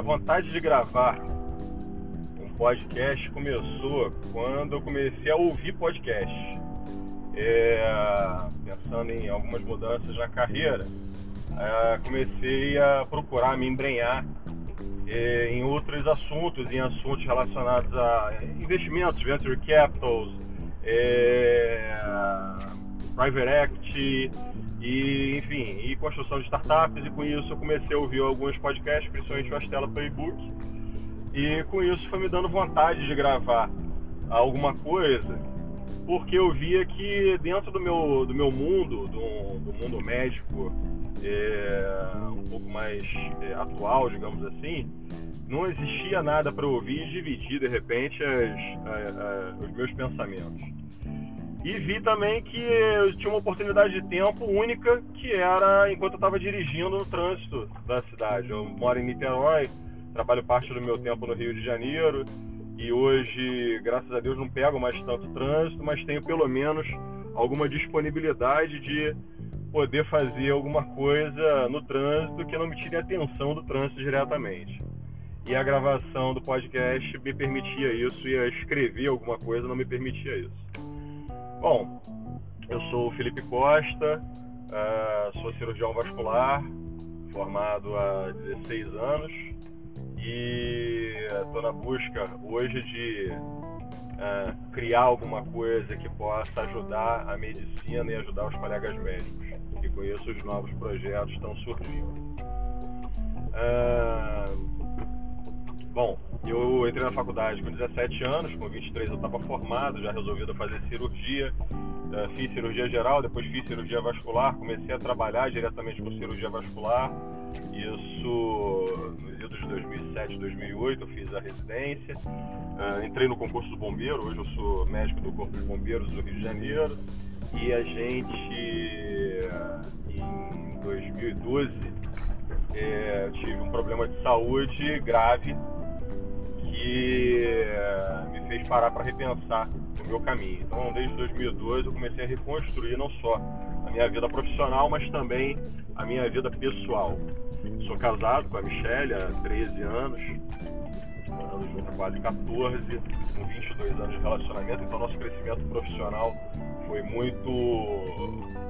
a vontade de gravar um podcast começou quando eu comecei a ouvir podcast. É, pensando em algumas mudanças na carreira, é, comecei a procurar me embrenhar é, em outros assuntos, em assuntos relacionados a investimentos, venture capitals, é, private equity, e enfim, e construção de startups e com isso eu comecei a ouvir alguns podcasts, principalmente o Astela Playbook e com isso foi me dando vontade de gravar alguma coisa porque eu via que dentro do meu, do meu mundo, do, do mundo médico é, um pouco mais é, atual, digamos assim, não existia nada para ouvir e dividir de repente as, a, a, os meus pensamentos. E vi também que eu tinha uma oportunidade de tempo única, que era enquanto eu estava dirigindo no trânsito da cidade. Eu moro em Niterói, trabalho parte do meu tempo no Rio de Janeiro e hoje, graças a Deus, não pego mais tanto trânsito, mas tenho pelo menos alguma disponibilidade de poder fazer alguma coisa no trânsito que não me tire a atenção do trânsito diretamente. E a gravação do podcast me permitia isso e escrever alguma coisa não me permitia isso. Bom, eu sou o Felipe Costa, uh, sou cirurgião vascular, formado há 16 anos e estou na busca hoje de uh, criar alguma coisa que possa ajudar a medicina e ajudar os colegas médicos. E com isso os novos projetos estão surgindo. Bom, eu entrei na faculdade com 17 anos, com 23 eu estava formado, já resolvido fazer cirurgia. Uh, fiz cirurgia geral, depois fiz cirurgia vascular, comecei a trabalhar diretamente com cirurgia vascular. Isso nos idos de 2007, 2008, eu fiz a residência. Uh, entrei no concurso do bombeiro, hoje eu sou médico do Corpo de Bombeiros do Rio de Janeiro. E a gente, em 2012, é, eh, tive um problema de saúde grave que eh, me fez parar para repensar o meu caminho. Então, desde 2012 eu comecei a reconstruir não só a minha vida profissional, mas também a minha vida pessoal. Sou casado com a Michelle há 13 anos, morando junto há quase 14, com 22 anos de relacionamento, então nosso crescimento profissional foi muito,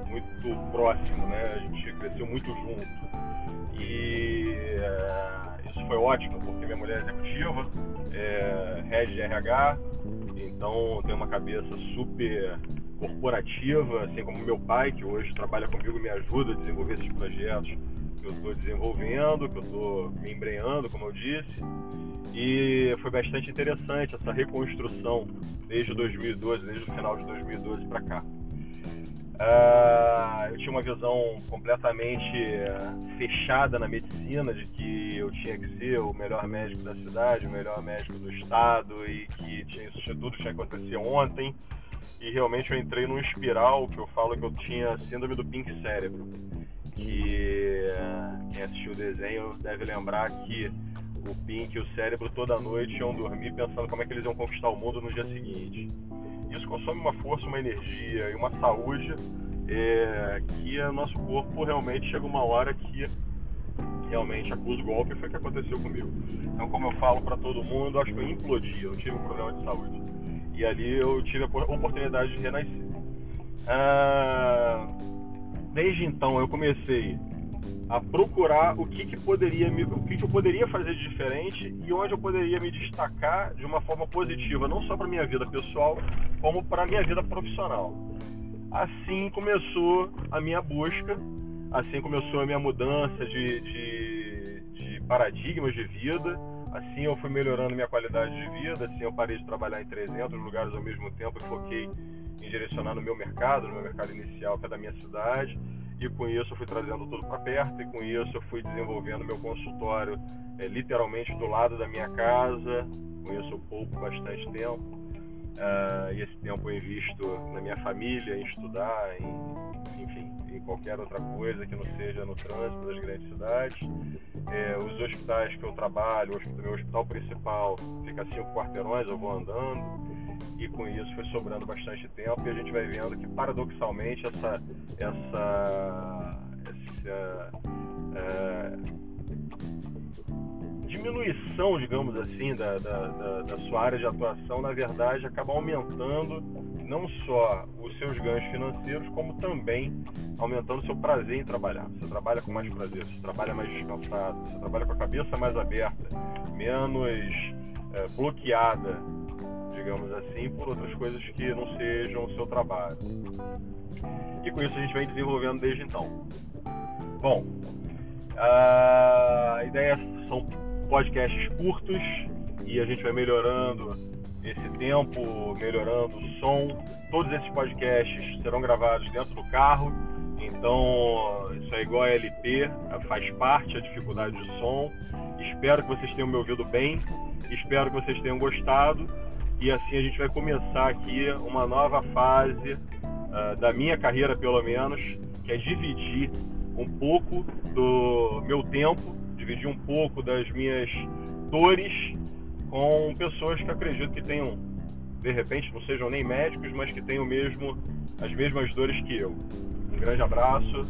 muito próximo, né? A gente cresceu muito junto. E eh, isso foi ótimo, porque minha mulher é executiva, é head de RH, então tem uma cabeça super corporativa, assim como meu pai, que hoje trabalha comigo e me ajuda a desenvolver esses projetos que eu estou desenvolvendo, que eu estou me embreando, como eu disse. E foi bastante interessante essa reconstrução desde 2012, desde o final de 2012 para cá. Uh, eu tinha uma visão completamente uh, fechada na medicina de que eu tinha que ser o melhor médico da cidade, o melhor médico do estado e que tinha, isso tudo tinha acontecido ontem. E realmente eu entrei num espiral que eu falo que eu tinha síndrome do pink cérebro. Que uh, quem assistiu o desenho deve lembrar que o Pink e o cérebro toda noite iam dormir pensando como é que eles iam conquistar o mundo no dia seguinte. Isso consome uma força, uma energia e uma saúde é, que o nosso corpo realmente chega uma hora que realmente acusa o golpe. Foi o que aconteceu comigo. Então, como eu falo para todo mundo, acho que eu implodi, eu tive um problema de saúde. E ali eu tive a oportunidade de renascer. Ah, desde então eu comecei a procurar o que, que poderia me, o que, que eu poderia fazer de diferente e onde eu poderia me destacar de uma forma positiva, não só para minha vida pessoal, como para minha vida profissional. Assim começou a minha busca, assim começou a minha mudança de, de, de paradigmas de vida, assim eu fui melhorando minha qualidade de vida, assim eu parei de trabalhar em 300 lugares ao mesmo tempo e foquei em direcionar no meu mercado, no meu mercado inicial, que é da minha cidade e com isso eu fui trazendo tudo para perto e com isso eu fui desenvolvendo meu consultório é, literalmente do lado da minha casa. Com isso eu poupo bastante tempo. Uh, e esse tempo eu invisto na minha família, em estudar, em, enfim, em qualquer outra coisa que não seja no trânsito das grandes cidades. É, os hospitais que eu trabalho, o meu hospital principal fica a cinco quarteirões, eu vou andando e com isso foi sobrando bastante tempo e a gente vai vendo que paradoxalmente essa essa, essa é, diminuição, digamos assim, da, da, da, da sua área de atuação, na verdade, acaba aumentando não só os seus ganhos financeiros, como também aumentando o seu prazer em trabalhar. Você trabalha com mais prazer, você trabalha mais descansado, você trabalha com a cabeça mais aberta, menos é, bloqueada, digamos assim, por outras coisas que não sejam o seu trabalho. E com isso a gente vem desenvolvendo desde então. Bom, a ideia são podcasts curtos e a gente vai melhorando esse tempo, melhorando o som. Todos esses podcasts serão gravados dentro do carro, então isso é igual a LP, faz parte a dificuldade de som. Espero que vocês tenham me ouvido bem, espero que vocês tenham gostado e assim a gente vai começar aqui uma nova fase uh, da minha carreira, pelo menos, que é dividir um pouco do meu tempo, dividir um pouco das minhas dores com pessoas que acredito que tenham, de repente, não sejam nem médicos, mas que tenham mesmo as mesmas dores que eu. Um grande abraço